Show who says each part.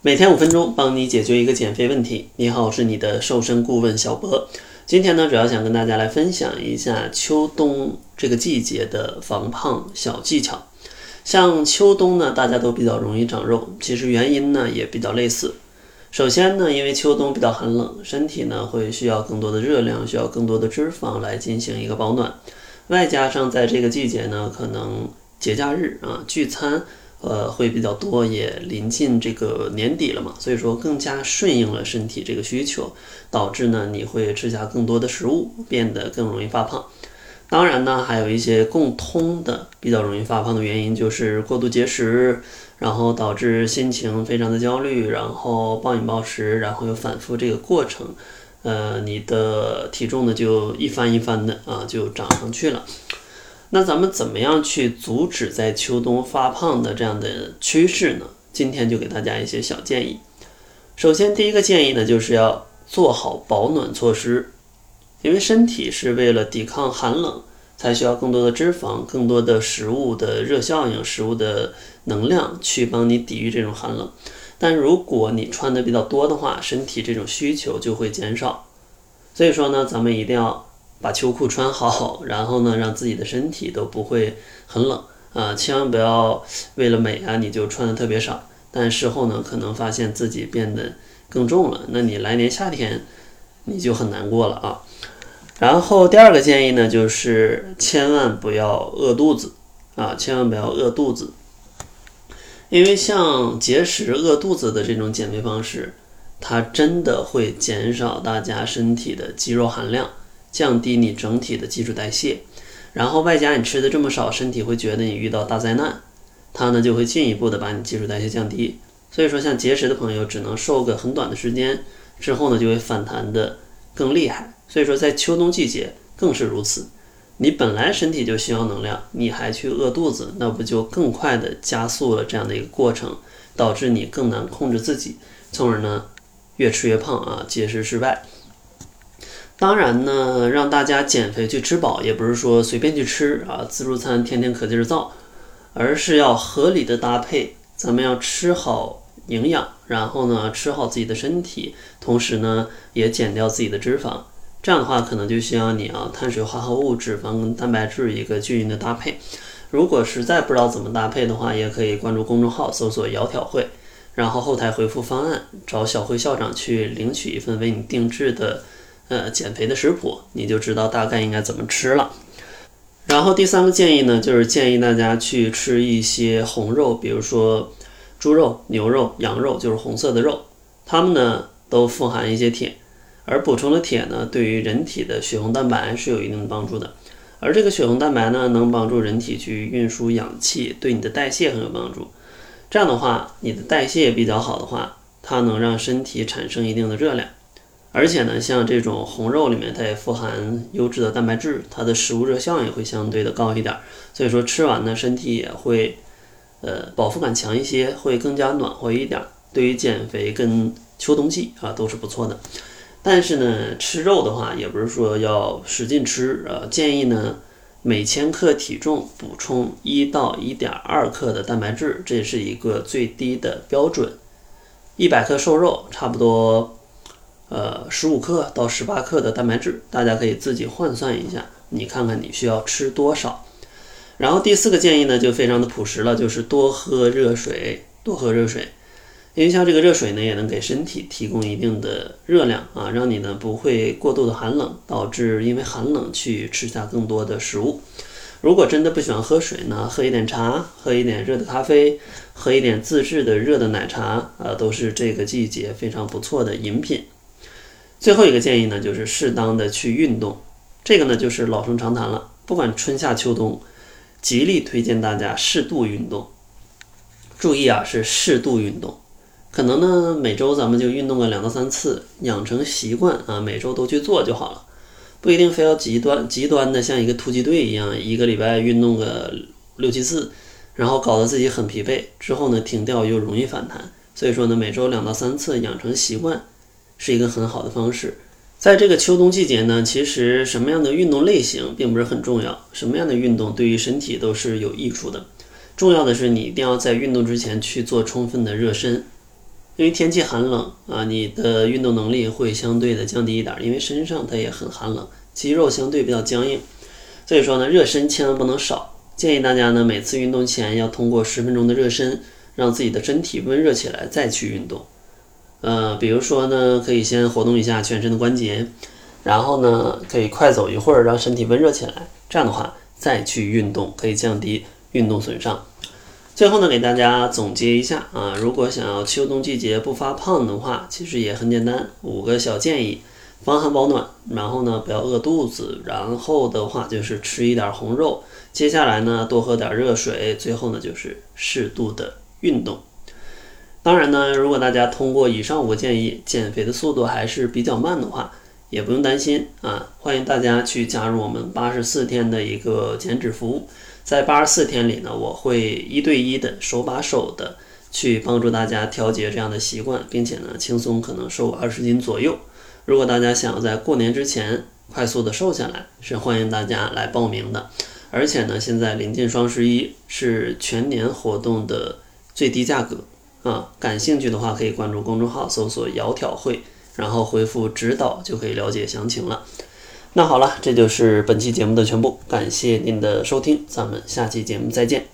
Speaker 1: 每天五分钟，帮你解决一个减肥问题。你好，我是你的瘦身顾问小博。今天呢，主要想跟大家来分享一下秋冬这个季节的防胖小技巧。像秋冬呢，大家都比较容易长肉，其实原因呢也比较类似。首先呢，因为秋冬比较寒冷，身体呢会需要更多的热量，需要更多的脂肪来进行一个保暖。外加上在这个季节呢，可能节假日啊聚餐，呃会比较多，也临近这个年底了嘛，所以说更加顺应了身体这个需求，导致呢你会吃下更多的食物，变得更容易发胖。当然呢，还有一些共通的比较容易发胖的原因，就是过度节食，然后导致心情非常的焦虑，然后暴饮暴食，然后又反复这个过程。呃，你的体重呢就一翻一翻的啊，就涨上去了。那咱们怎么样去阻止在秋冬发胖的这样的趋势呢？今天就给大家一些小建议。首先，第一个建议呢，就是要做好保暖措施，因为身体是为了抵抗寒冷，才需要更多的脂肪、更多的食物的热效应、食物的能量去帮你抵御这种寒冷。但如果你穿的比较多的话，身体这种需求就会减少。所以说呢，咱们一定要把秋裤穿好，然后呢，让自己的身体都不会很冷啊！千万不要为了美啊，你就穿的特别少，但事后呢，可能发现自己变得更重了，那你来年夏天你就很难过了啊！然后第二个建议呢，就是千万不要饿肚子啊，千万不要饿肚子。因为像节食饿肚子的这种减肥方式，它真的会减少大家身体的肌肉含量，降低你整体的基础代谢，然后外加你吃的这么少，身体会觉得你遇到大灾难，它呢就会进一步的把你基础代谢降低。所以说，像节食的朋友只能瘦个很短的时间，之后呢就会反弹的更厉害。所以说，在秋冬季节更是如此。你本来身体就需要能量，你还去饿肚子，那不就更快的加速了这样的一个过程，导致你更难控制自己，从而呢越吃越胖啊，节食失败。当然呢，让大家减肥去吃饱，也不是说随便去吃啊，自助餐天天可劲儿造，而是要合理的搭配，咱们要吃好营养，然后呢吃好自己的身体，同时呢也减掉自己的脂肪。这样的话，可能就需要你啊，碳水化合物、脂肪跟蛋白质一个均匀的搭配。如果实在不知道怎么搭配的话，也可以关注公众号，搜索“窈窕会”，然后后台回复方案，找小慧校长去领取一份为你定制的呃减肥的食谱，你就知道大概应该怎么吃了。然后第三个建议呢，就是建议大家去吃一些红肉，比如说猪肉、牛肉、羊肉，就是红色的肉，它们呢都富含一些铁。而补充的铁呢，对于人体的血红蛋白是有一定的帮助的。而这个血红蛋白呢，能帮助人体去运输氧气，对你的代谢很有帮助。这样的话，你的代谢比较好的话，它能让身体产生一定的热量。而且呢，像这种红肉里面，它也富含优质的蛋白质，它的食物热效应会相对的高一点。所以说吃完呢，身体也会呃饱腹感强一些，会更加暖和一点。对于减肥跟秋冬季啊，都是不错的。但是呢，吃肉的话也不是说要使劲吃呃，建议呢每千克体重补充一到一点二克的蛋白质，这是一个最低的标准。一百克瘦肉差不多呃十五克到十八克的蛋白质，大家可以自己换算一下，你看看你需要吃多少。然后第四个建议呢就非常的朴实了，就是多喝热水，多喝热水。因为像这个热水呢，也能给身体提供一定的热量啊，让你呢不会过度的寒冷，导致因为寒冷去吃下更多的食物。如果真的不喜欢喝水呢，喝一点茶，喝一点热的咖啡，喝一点自制的热的奶茶啊，都是这个季节非常不错的饮品。最后一个建议呢，就是适当的去运动，这个呢就是老生常谈了，不管春夏秋冬，极力推荐大家适度运动。注意啊，是适度运动。可能呢，每周咱们就运动个两到三次，养成习惯啊，每周都去做就好了，不一定非要极端极端的像一个突击队一样，一个礼拜运动个六七次，然后搞得自己很疲惫，之后呢停掉又容易反弹。所以说呢，每周两到三次养成习惯，是一个很好的方式。在这个秋冬季节呢，其实什么样的运动类型并不是很重要，什么样的运动对于身体都是有益处的。重要的是你一定要在运动之前去做充分的热身。因为天气寒冷啊，你的运动能力会相对的降低一点，因为身上它也很寒冷，肌肉相对比较僵硬，所以说呢，热身千万不能少。建议大家呢，每次运动前要通过十分钟的热身，让自己的身体温热起来再去运动。呃，比如说呢，可以先活动一下全身的关节，然后呢，可以快走一会儿，让身体温热起来。这样的话再去运动，可以降低运动损伤。最后呢，给大家总结一下啊，如果想要秋冬季节不发胖的话，其实也很简单，五个小建议：防寒保暖，然后呢不要饿肚子，然后的话就是吃一点红肉，接下来呢多喝点热水，最后呢就是适度的运动。当然呢，如果大家通过以上五个建议，减肥的速度还是比较慢的话，也不用担心啊，欢迎大家去加入我们八十四天的一个减脂服务。在八十四天里呢，我会一对一的手把手的去帮助大家调节这样的习惯，并且呢，轻松可能瘦二十斤左右。如果大家想要在过年之前快速的瘦下来，是欢迎大家来报名的。而且呢，现在临近双十一，是全年活动的最低价格啊！感兴趣的话，可以关注公众号，搜索“窈窕会”，然后回复“指导”就可以了解详情了。那好了，这就是本期节目的全部，感谢您的收听，咱们下期节目再见。